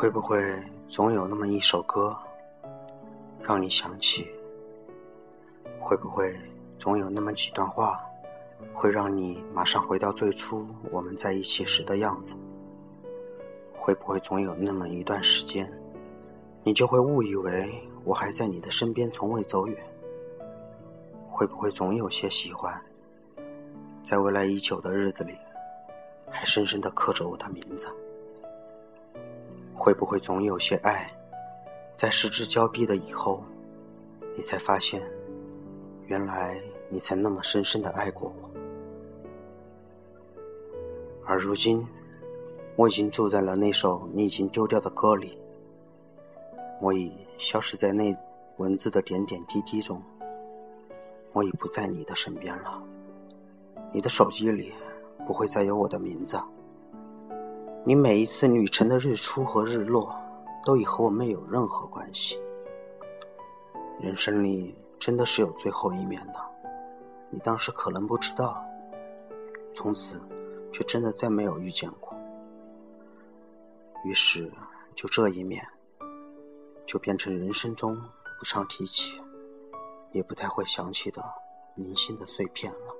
会不会总有那么一首歌，让你想起？会不会总有那么几段话，会让你马上回到最初我们在一起时的样子？会不会总有那么一段时间，你就会误以为我还在你的身边，从未走远？会不会总有些喜欢，在未来已久的日子里，还深深地刻着我的名字？会不会总有些爱，在失之交臂的以后，你才发现，原来你才那么深深的爱过我。而如今，我已经住在了那首你已经丢掉的歌里，我已消失在那文字的点点滴滴中，我已不在你的身边了。你的手机里不会再有我的名字。你每一次旅程的日出和日落，都已和我没有任何关系。人生里真的是有最后一面的，你当时可能不知道，从此却真的再没有遇见过。于是，就这一面，就变成人生中不常提起，也不太会想起的零星的碎片了。